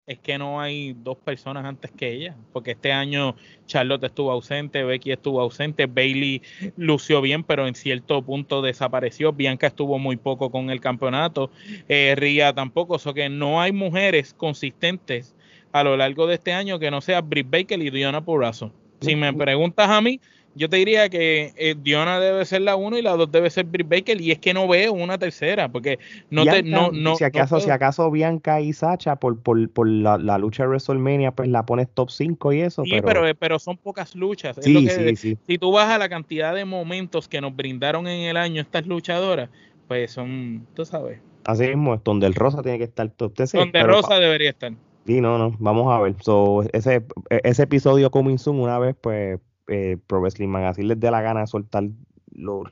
[SPEAKER 2] es que no hay dos personas antes que ella, porque este año Charlotte estuvo ausente, Becky estuvo ausente, Bailey lució bien, pero en cierto punto desapareció, Bianca estuvo muy poco con el campeonato, eh, Ria tampoco, o sea que no hay mujeres consistentes a lo largo de este año que no sea Britt Baker y Diana Purrazzo. Si me preguntas a mí, yo te diría que eh, Diona debe ser la uno y la dos debe ser Britt Baker y es que no veo una tercera porque no te no no
[SPEAKER 1] si acaso si acaso Bianca y Sacha por, por, por la, lucha de WrestleMania pues la pones top 5 y eso
[SPEAKER 2] sí pero pero, son pocas luchas sí, sí, sí. si tú vas a la cantidad de momentos que nos brindaron en el año estas luchadoras pues son tú sabes
[SPEAKER 1] así mismo donde el Rosa tiene que estar top
[SPEAKER 2] donde Rosa debería estar
[SPEAKER 1] Sí, no, no, vamos a ver. So, ese, ese episodio coming soon una vez, pues eh, Pro Wrestling Magazine les dé la gana de soltar los,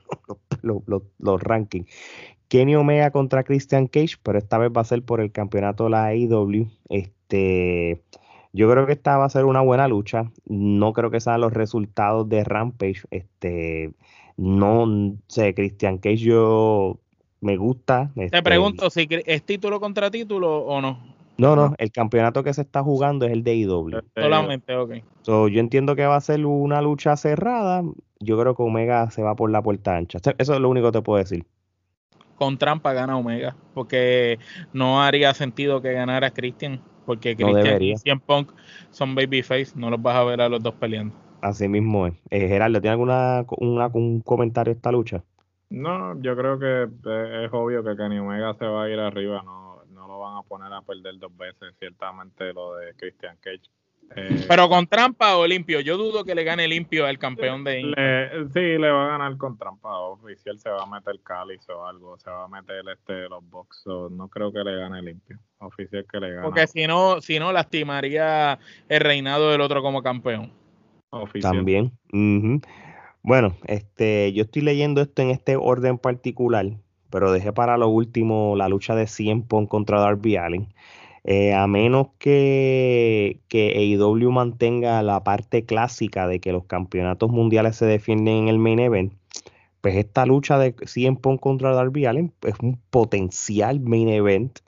[SPEAKER 1] (laughs) los, rankings. Kenny Omega contra Christian Cage, pero esta vez va a ser por el campeonato de la AEW. Este, yo creo que esta va a ser una buena lucha. No creo que sean los resultados de Rampage. Este, no sé, Christian Cage yo me gusta.
[SPEAKER 2] Te este, pregunto si es título contra título o no.
[SPEAKER 1] No, no, el campeonato que se está jugando es el de IW.
[SPEAKER 2] Solamente, ok.
[SPEAKER 1] yo entiendo que va a ser una lucha cerrada. Yo creo que Omega se va por la puerta ancha. Eso es lo único que te puedo decir.
[SPEAKER 2] Con trampa gana Omega, porque no haría sentido que ganara Christian, porque Christian y CM Punk son babyface, no los vas a ver a los dos peleando.
[SPEAKER 1] Así mismo es. Eh, Gerardo, ¿tiene alguna una, un comentario esta lucha?
[SPEAKER 3] No, yo creo que eh, es obvio que Kenny Omega se va a ir arriba, no a poner a perder dos veces, ciertamente lo de Christian Cage.
[SPEAKER 2] Eh, Pero con trampa o limpio, yo dudo que le gane limpio al campeón de
[SPEAKER 3] le, Sí, le va a ganar con trampa oficial, se va a meter cáliz o algo, se va a meter este los boxos, no creo que le gane limpio, oficial que le gane.
[SPEAKER 2] Porque si no, si no lastimaría el reinado del otro como campeón.
[SPEAKER 1] También. Bueno, este, yo estoy leyendo esto en este orden particular pero dejé para lo último la lucha de 100 Pong contra Darby Allin. Eh, a menos que, que AEW mantenga la parte clásica de que los campeonatos mundiales se defienden en el main event, pues esta lucha de 100 Pong contra Darby Allin es un potencial main event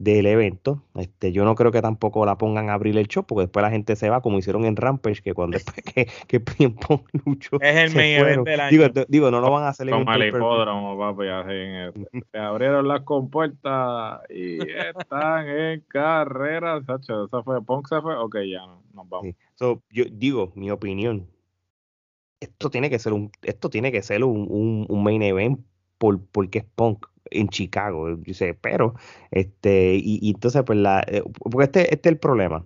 [SPEAKER 1] del evento. Este, yo no creo que tampoco la pongan a abrir el show, porque después la gente se va, como hicieron en Rampage, que cuando después que, que (laughs)
[SPEAKER 2] lucho. Es el main event del
[SPEAKER 1] año. Digo, digo, no lo van a hacer
[SPEAKER 3] Como el hipódromo, papi, así se abrieron las compuertas y (laughs) están en carrera. Sacho, ¿Eso fue Punk se fue? Ok, ya nos vamos.
[SPEAKER 1] yo digo, mi opinión. Esto tiene que ser un, esto tiene que ser un, un, un main event por, porque es Punk en Chicago, dice, pero, este, y, entonces, pues, la, eh, porque este, este es el problema.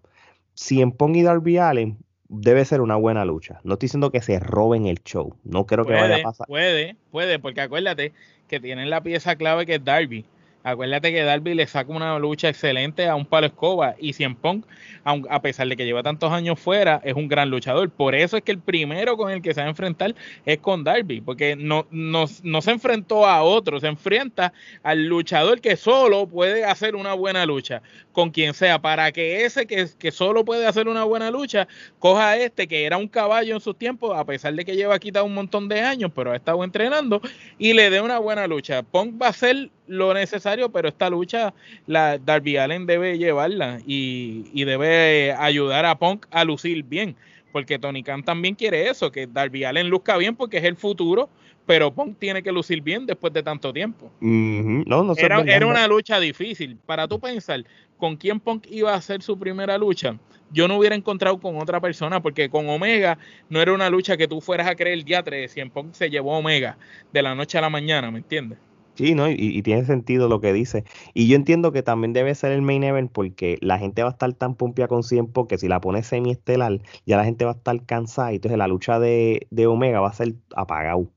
[SPEAKER 1] Si en Pong y Darby Allen debe ser una buena lucha. No estoy diciendo que se roben el show. No creo que vaya a pasar.
[SPEAKER 2] Puede, puede, porque acuérdate que tienen la pieza clave que es Darby. Acuérdate que Darby le saca una lucha excelente a un palo escoba y Cien Pong, a pesar de que lleva tantos años fuera, es un gran luchador. Por eso es que el primero con el que se va a enfrentar es con Darby, porque no, no, no se enfrentó a otro, se enfrenta al luchador que solo puede hacer una buena lucha con quien sea, para que ese que, que solo puede hacer una buena lucha coja a este que era un caballo en sus tiempos, a pesar de que lleva quitado un montón de años, pero ha estado entrenando y le dé una buena lucha. Pong va a ser lo necesario, pero esta lucha la Darby Allen debe llevarla y, debe ayudar a Punk a lucir bien, porque Tony Khan también quiere eso, que Darby Allen luzca bien porque es el futuro, pero Punk tiene que lucir bien después de tanto tiempo.
[SPEAKER 1] no,
[SPEAKER 2] era, era una lucha difícil. Para tú pensar con quién Punk iba a hacer su primera lucha, yo no hubiera encontrado con otra persona, porque con Omega no era una lucha que tú fueras a creer ya 300 Punk se llevó Omega de la noche a la mañana, ¿me entiendes?
[SPEAKER 1] Sí, ¿no? Y, tiene sentido lo que dice. Y yo entiendo que también debe ser el main event porque la gente va a estar tan pumpia con 100 que si la pones semi-estelar, ya la gente va a estar cansada y entonces la lucha de, Omega va a ser apagado.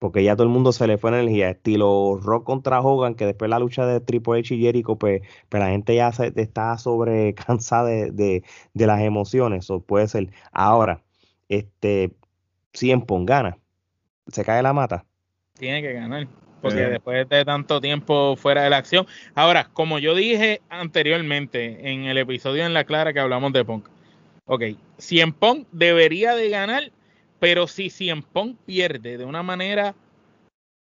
[SPEAKER 1] Porque ya todo el mundo se le fue energía, estilo Rock contra Hogan, que después la lucha de Triple H y Jericho, pues, pues la gente ya se, está sobre (laughs) cansada de, las emociones. O puede ser. Ahora, este, 100 gana. Se cae la mata.
[SPEAKER 2] Tiene que ganar porque después de tanto tiempo fuera de la acción. Ahora, como yo dije anteriormente en el episodio en la clara que hablamos de Punk, ok, Cien Punk debería de ganar, pero si Cien Punk pierde de una manera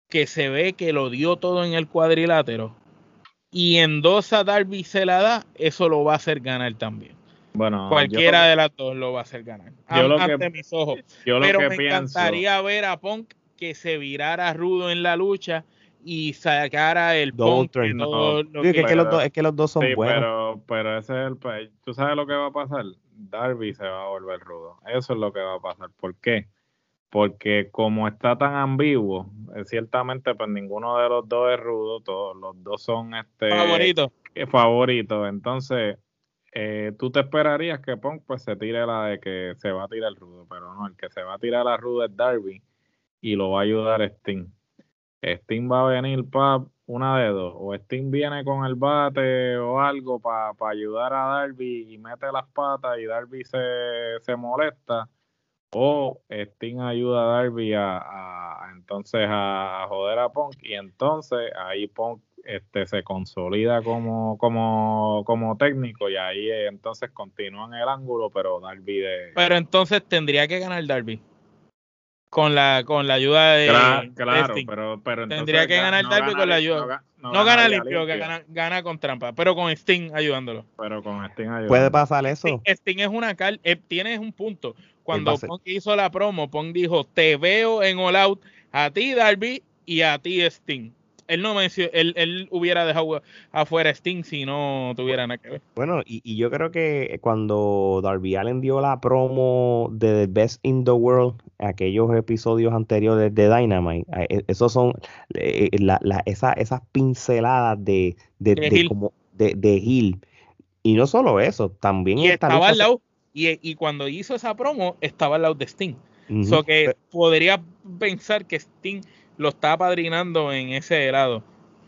[SPEAKER 2] que se ve que lo dio todo en el cuadrilátero, y endosa a Darby se la da, eso lo va a hacer ganar también. Bueno, cualquiera de las dos lo va a hacer ganar. Yo ante mis ojos. Pero me encantaría ver a Punk que se virara rudo en la lucha y sacara el Punk. es,
[SPEAKER 1] que los dos, son buenos.
[SPEAKER 3] Pero, pero ese es el. Pues, ¿Tú sabes lo que va a pasar? Darby se va a volver rudo. Eso es lo que va a pasar. ¿Por qué? Porque como está tan ambiguo, eh, ciertamente pues ninguno de los dos es rudo, todos los dos son este
[SPEAKER 2] favoritos.
[SPEAKER 3] Favoritos. Entonces, eh, tú te esperarías que Punk pues se tire la de que se va a tirar el rudo, pero no, el que se va a tirar la rudo es Darby y lo va a ayudar Sting. Sting va a venir para una de dos, o Sting viene con el bate o algo para ayudar a Darby y mete las patas y Darby se, se molesta, o Sting ayuda a Darby a, entonces a, joder a Punk y entonces ahí Punk este, se consolida como, como, como técnico y ahí entonces continúa en el ángulo, pero Darby de...
[SPEAKER 2] Pero entonces tendría que ganar Darby con la con la ayuda de
[SPEAKER 3] claro, pero, pero
[SPEAKER 2] tendría que ganar Darby con la ayuda. no, gana, limpio, Gana, con trampa pero con Sting ayudándolo.
[SPEAKER 3] Pero con Sting ayudándolo.
[SPEAKER 1] Puede pasar eso.
[SPEAKER 2] Sting, es una cal eh, tienes un punto. Cuando Pong hizo la promo Pong dijo te veo en All Out a ti Darby y a ti Sting él no mencionó, él, él, hubiera dejado afuera Sting si no tuviera nada que ver.
[SPEAKER 1] Bueno, y, y, yo creo que cuando Darby Allen dio la promo de The Best in the World, aquellos episodios anteriores de Dynamite, e, esos son eh, la, la, esa, esas pinceladas de, de, de, como de, de Hill. Y no solo eso, también
[SPEAKER 2] y estaba al lado, y, y, cuando hizo esa promo, estaba al lado de Sting. Uh que podría pensar que Sting lo está padrinando en ese lado.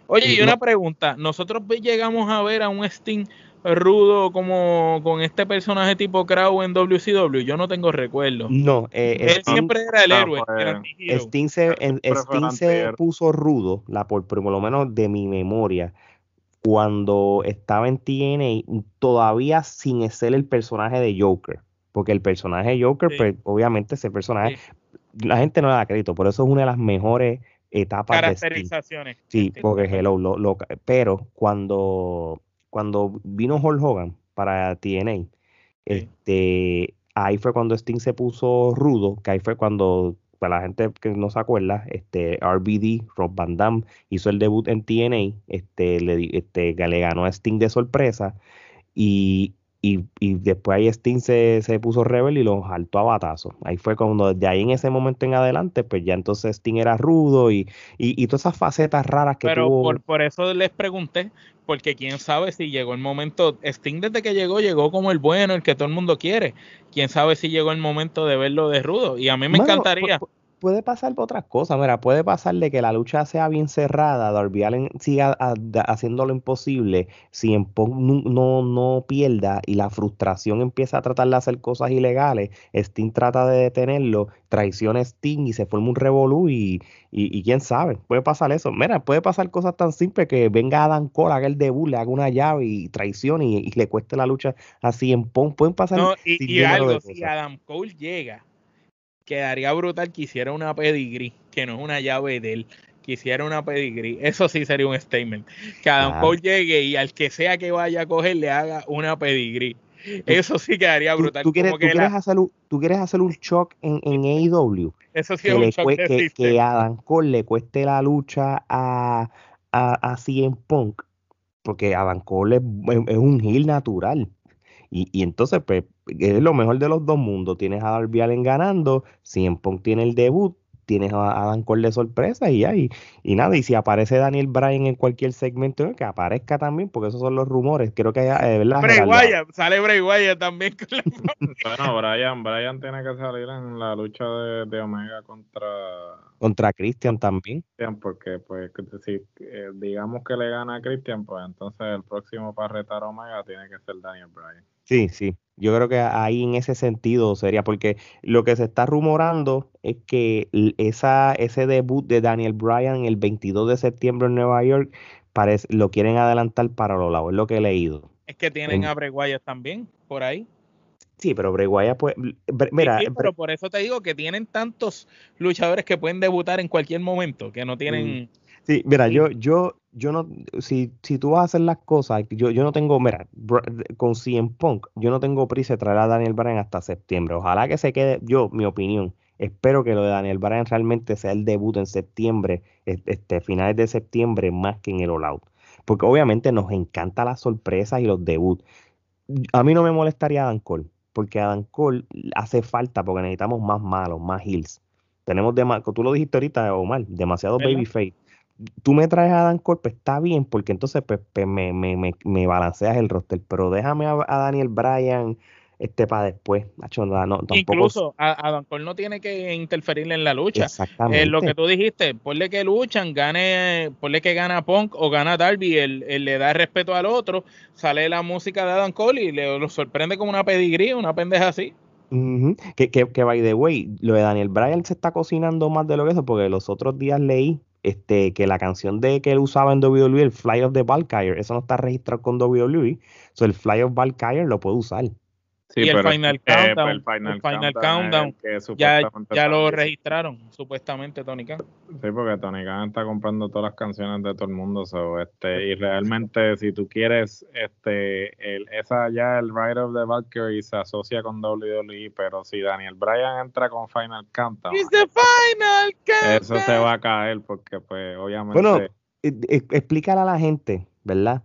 [SPEAKER 2] Oye, y una pregunta, nosotros llegamos a ver a un Sting rudo como con este personaje tipo Crow en WCW, yo no tengo recuerdo.
[SPEAKER 1] No,
[SPEAKER 2] eh, él siempre era el héroe.
[SPEAKER 1] Pues, Sting se, Sting se puso rudo, la por, por lo menos de mi memoria, cuando estaba en TNA, todavía sin ser el personaje de Joker. Porque el personaje de Joker, pues obviamente ese personaje, la gente no le da crédito, por eso es una de las mejores etapas.
[SPEAKER 2] Caracterizaciones.
[SPEAKER 1] sí, porque hello, lo, pero cuando, cuando vino Hulk Hogan para TNA, este, ahí fue cuando Sting se puso rudo, que ahí fue cuando, para la gente que no se acuerda, este, RBD, Rob Van Damme, hizo el debut en TNA, este, le, este, le ganó a Sting de sorpresa, y y, después ahí Sting se, puso rebel y lo saltó a batazo. Ahí fue cuando, de ahí en ese momento en adelante, pues ya entonces Sting era rudo y, y, todas esas facetas raras que
[SPEAKER 2] Pero
[SPEAKER 1] tuvo.
[SPEAKER 2] Por, por eso les pregunté, porque quién sabe si llegó el momento. Sting desde que llegó, llegó como el bueno, el que todo el mundo quiere. Quién sabe si llegó el momento de verlo de rudo. Y a mí me encantaría
[SPEAKER 1] puede pasar otras cosas. Mira, puede pasar de que la lucha sea bien cerrada, Darby Allen siga haciendo lo imposible, si en no, no, pierda y la frustración empieza a tratar de hacer cosas ilegales, Sting trata de detenerlo, traiciona a Sting y se forma un revolú y, y, quién sabe, puede pasar eso. Mira, puede pasar cosas tan simples que venga Adam Cole, haga el debut, le haga una llave y traicione y, le cueste la lucha así en Pong. Pueden pasar.
[SPEAKER 2] No, y, algo, si Adam Cole llega quedaría brutal que hiciera una pedigree, que no es una llave de él, que hiciera una pedigree. Eso sí sería un statement. Que Adam Cole llegue y al que sea que vaya a coger le haga una pedigree. Eso sí quedaría brutal.
[SPEAKER 1] ¿Tú, quieres, hacer, un, ¿tú quieres hacer un shock en, en AEW?
[SPEAKER 2] Eso sí es un shock
[SPEAKER 1] que, que, Adam Cole le cueste la lucha a, a, a CM Punk. Porque Adam Cole es, un heel natural. Y, y, entonces, pues, es lo mejor de los dos mundos. Tienes a Darby Allen ganando, Cien Pong tiene el debut, tienes a Adam Cole de sorpresa y ya, y, nada, y si aparece Daniel Bryan en cualquier segmento, que aparezca también, porque esos son los rumores, creo que eh,
[SPEAKER 2] ¿verdad? Bray Wyatt, sale Bray Wyatt también. (laughs)
[SPEAKER 3] bueno, Bryan, Bryan tiene que salir en la lucha de, Omega contra...
[SPEAKER 1] Contra Christian también.
[SPEAKER 3] Porque, pues, si eh, digamos que le gana a Christian, pues entonces el próximo para retar a Omega tiene que ser Daniel Bryan.
[SPEAKER 1] Sí, sí. Yo creo que ahí en ese sentido sería, porque lo que se está rumorando es que esa, ese debut de Daniel Bryan el 22 de septiembre en Nueva York parece, lo quieren adelantar para los lados, es lo que he leído.
[SPEAKER 2] Es que tienen a Bray Wyatt también, por ahí.
[SPEAKER 1] Sí, pero Wyatt, pues, mira.
[SPEAKER 2] pero por eso te digo que tienen tantos luchadores que pueden debutar en cualquier momento, que no tienen...
[SPEAKER 1] Sí, mira, yo, yo, yo no, si, si tú vas a hacer las cosas, yo, yo no tengo, mira, con CM Punk, yo no tengo prisa de traer a Daniel Bryan hasta septiembre. Ojalá que se quede, yo, mi opinión, espero que lo de Daniel Bryan realmente sea el debut en septiembre, este, finales de septiembre, más que en el All Out. Porque obviamente nos encanta las sorpresas y los debuts. A mí no me molestaría Adam Cole, porque Adam Cole hace falta porque necesitamos más malos, más heels. Tenemos, tú lo dijiste ahorita, Omar, demasiado babyface tú me traes a Dan Cole, pues está bien, porque entonces pues, pues me, me, me, me, balanceas el roster, pero déjame a, Daniel Bryan este para después.
[SPEAKER 2] Incluso a, Dan Cole no tiene que interferir en la lucha. Exactamente. Eh, lo que tú dijiste, ponle que luchan, gane, ponle que gana Punk o gana Darby, él, le da respeto al otro, sale la música de Adam Cole y le lo sorprende como una pedigría, una pendeja así.
[SPEAKER 1] que, que, que, by the way, lo de Daniel Bryan se está cocinando más de lo que eso, porque los otros días leí este, que la canción de que él usaba en WWE, el Fly of the Valkyrie, eso no está registrado con WWE, so el Fly of Valkyrie lo puede usar
[SPEAKER 2] y el Final Countdown, el Final, Countdown, ya, ya lo registraron, supuestamente, Tony Khan.
[SPEAKER 3] Sí, porque Tony Khan está comprando todas las canciones de todo el mundo. So, este, y realmente, si tú quieres, este, el, esa ya, el Ride of the Valkyrie se asocia con WWE, pero si Daniel Bryan entra con Final Countdown,
[SPEAKER 2] Final
[SPEAKER 3] eso se va a caer, porque, pues, obviamente.
[SPEAKER 1] Bueno, e, e, explícale a la gente, ¿verdad?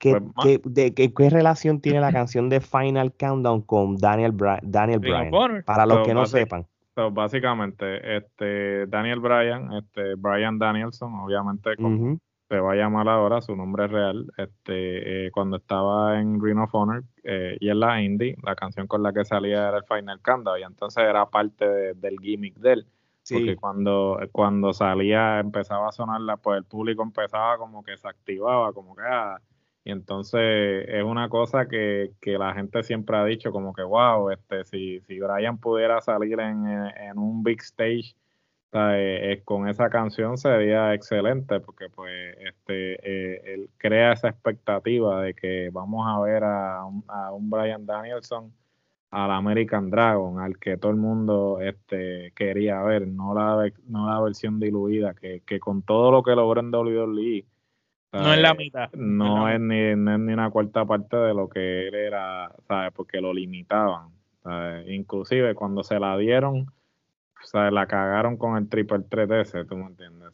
[SPEAKER 1] ¿Qué, pues, de, qué, relación tiene la (clears throat) canción de Final Countdown con Daniel, Daniel Bryan? Para los que no sepan.
[SPEAKER 3] básicamente, este Daniel Bryan, este Bryan Danielson, obviamente como se va a llamar ahora, su nombre real, este eh, cuando estaba en Ring of Honor eh, y en la Indie, la canción con la que salía era el Final Countdown y entonces era parte del gimmick de él. Porque cuando, cuando salía, empezaba a sonarla, pues el público empezaba como que se activaba, como que ah, y entonces es una cosa que, que, la gente siempre ha dicho, como que, wow, este, si, si Brian pudiera salir en, en un big stage eh, con esa canción sería excelente, porque pues este, eh, él crea esa expectativa de que vamos a ver a a un Brian Danielson al American Dragon, al que todo el mundo este, quería ver, no la, no la versión diluida, que, que con todo lo que logró en WWE
[SPEAKER 2] no es la mitad.
[SPEAKER 3] No, es, ni, ni, una cuarta parte de lo que él era, ¿sabes? Porque lo limitaban. Inclusive cuando se la dieron, ¿sabes? La cagaron con el triple 3DS, ¿tú me entiendes?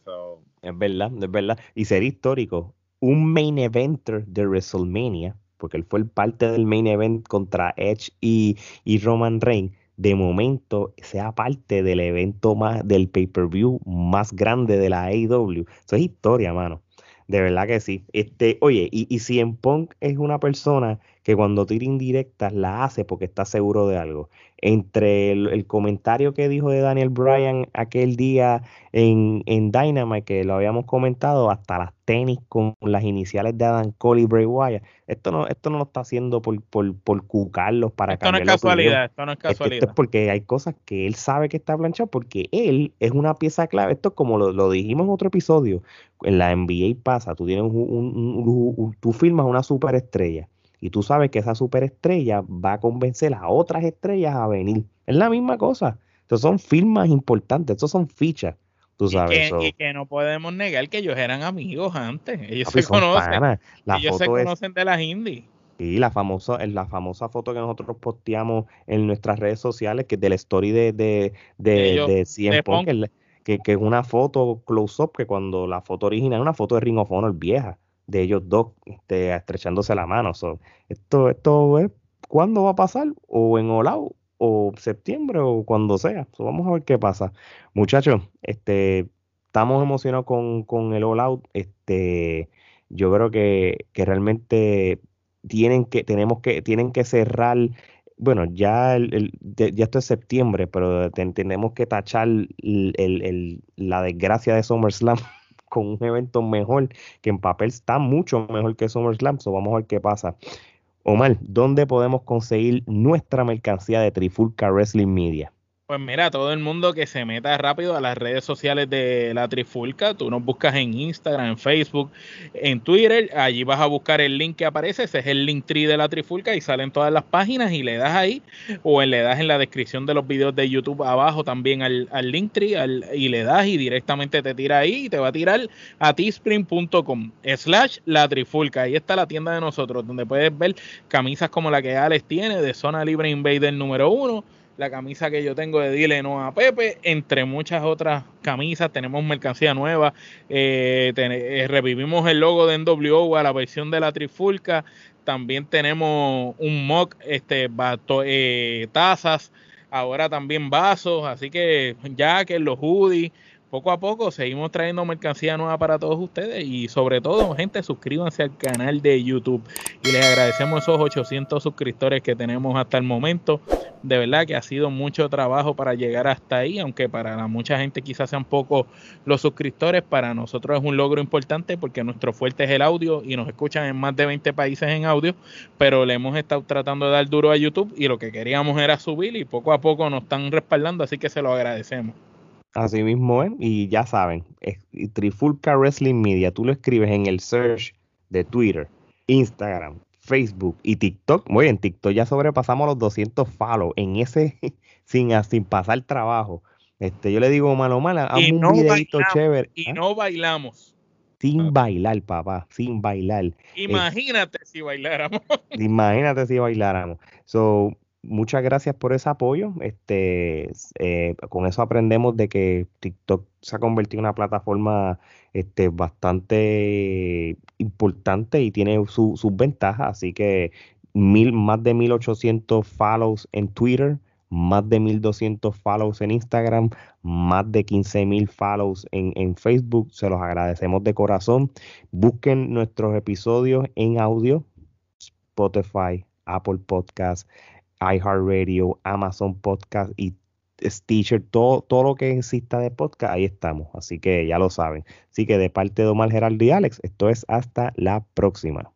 [SPEAKER 1] Es verdad, es verdad. Y sería histórico. Un main eventer de WrestleMania, porque él fue el parte del main event contra Edge y, y Roman Reigns, de momento sea parte del evento más, del pay-per-view más grande de la AEW. Eso es historia, mano. De verdad que sí. Este, oye, y, y si en Punk es una persona que cuando tira indirectas la hace porque está seguro de algo. Entre el, comentario que dijo de Daniel Bryan aquel día en, en, Dynamite, que lo habíamos comentado, hasta las tenis con las iniciales de Adam Cole y Bray Wyatt, esto no, esto no lo está haciendo por, por, por cucarlos para
[SPEAKER 2] Esto no es casualidad, esto no es casualidad. Esto,
[SPEAKER 1] es porque hay cosas que él sabe que está planchado, porque él es una pieza clave. Esto es como lo, dijimos en otro episodio, en la NBA pasa, tú tienes un, tú firmas una superestrella y tú sabes que esa superestrella va a convencer a otras estrellas a venir. Es la misma cosa. Estos son firmas importantes, estos son fichas. Tú sabes,
[SPEAKER 2] y, que, no podemos negar que ellos eran amigos antes. (laughs) Ellos se conocen. ellos se conocen de las indies.
[SPEAKER 1] Sí, la famosa, la famosa foto que nosotros posteamos en nuestras redes sociales, que es del story de, de, de, que, que, es una foto close-up, que cuando la foto original es una foto de Ring of Honor vieja de ellos dos este, estrechándose la mano. esto, esto es cuándo va a pasar, o en Olau, o septiembre, o cuando sea. vamos a ver qué pasa. Muchachos, este, estamos emocionados con, con el All Out. Este, yo creo que, que realmente tienen que, tenemos que, tienen que cerrar. Bueno, ya, el, ya esto es septiembre, pero tenemos que tachar la desgracia de SummerSlam (laughs) con un evento mejor, que en papel está mucho mejor que SummerSlam. So vamos a ver qué pasa. Omar, ¿dónde podemos conseguir nuestra mercancía de Trifulca Wrestling Media?
[SPEAKER 2] Pues mira, todo el mundo que se meta rápido a las redes sociales de la Trifulca, tú nos buscas en Instagram, en Facebook, en Twitter, allí vas a buscar el link que aparece, ese es el link tree de la Trifulca y salen todas las páginas y le das ahí o le das en la descripción de los videos de YouTube abajo también al, al link tree y le das y directamente te tira ahí y te va a tirar a teespring.com slash la Trifulca. Ahí está la tienda de nosotros donde puedes ver camisas como la que Alex tiene de Zona Libre Invader número uno la camisa que yo tengo de Dile No a Pepe, entre muchas otras camisas, tenemos mercancía nueva, eh, eh, revivimos el logo de NWO a la versión de la Trifulca, también tenemos un mock, este, eh, tazas, ahora también vasos, así que que los hoodies, poco a poco seguimos trayendo mercancía nueva para todos ustedes y sobre todo, gente, suscríbanse al canal de YouTube y les agradecemos esos 800 suscriptores que tenemos hasta el momento. De verdad que ha sido mucho trabajo para llegar hasta ahí, aunque para mucha gente quizás sean pocos los suscriptores, para nosotros es un logro importante porque nuestro fuerte es el audio y nos escuchan en más de 20 países en audio, pero le hemos estado tratando de dar duro a YouTube y lo que queríamos era subir y poco a poco nos están respaldando, así que se lo agradecemos.
[SPEAKER 1] Así mismo es, y ya saben, Trifulca Wrestling Media, tú lo escribes en el search de Twitter, Instagram, Facebook y TikTok. Muy en TikTok ya sobrepasamos los 200 follow en ese, (laughs) sin, sin pasar trabajo. Este, yo le digo, mano mala,
[SPEAKER 2] y un videito chévere. Y ¿ah? no bailamos.
[SPEAKER 1] Sin bailar, papá, sin bailar.
[SPEAKER 2] Eh, Imagínate si bailáramos.
[SPEAKER 1] Imagínate si bailáramos. So, muchas gracias por ese apoyo. Este, eh, con eso aprendemos de que TikTok se ha convertido en una plataforma este, bastante importante y tiene sus ventajas. Así que mil, más de 1800 follows en Twitter, más de 1200 follows en Instagram, más de 15000 follows en, en Facebook. Se los agradecemos de corazón. Busquen nuestros episodios en audio, Spotify, Apple Podcasts iHeartRadio, Amazon Podcast y Stitcher, todo, todo lo que exista de podcast, ahí estamos. Así que ya lo saben. Así que de parte de Omar Geraldo y Alex, esto es hasta la próxima.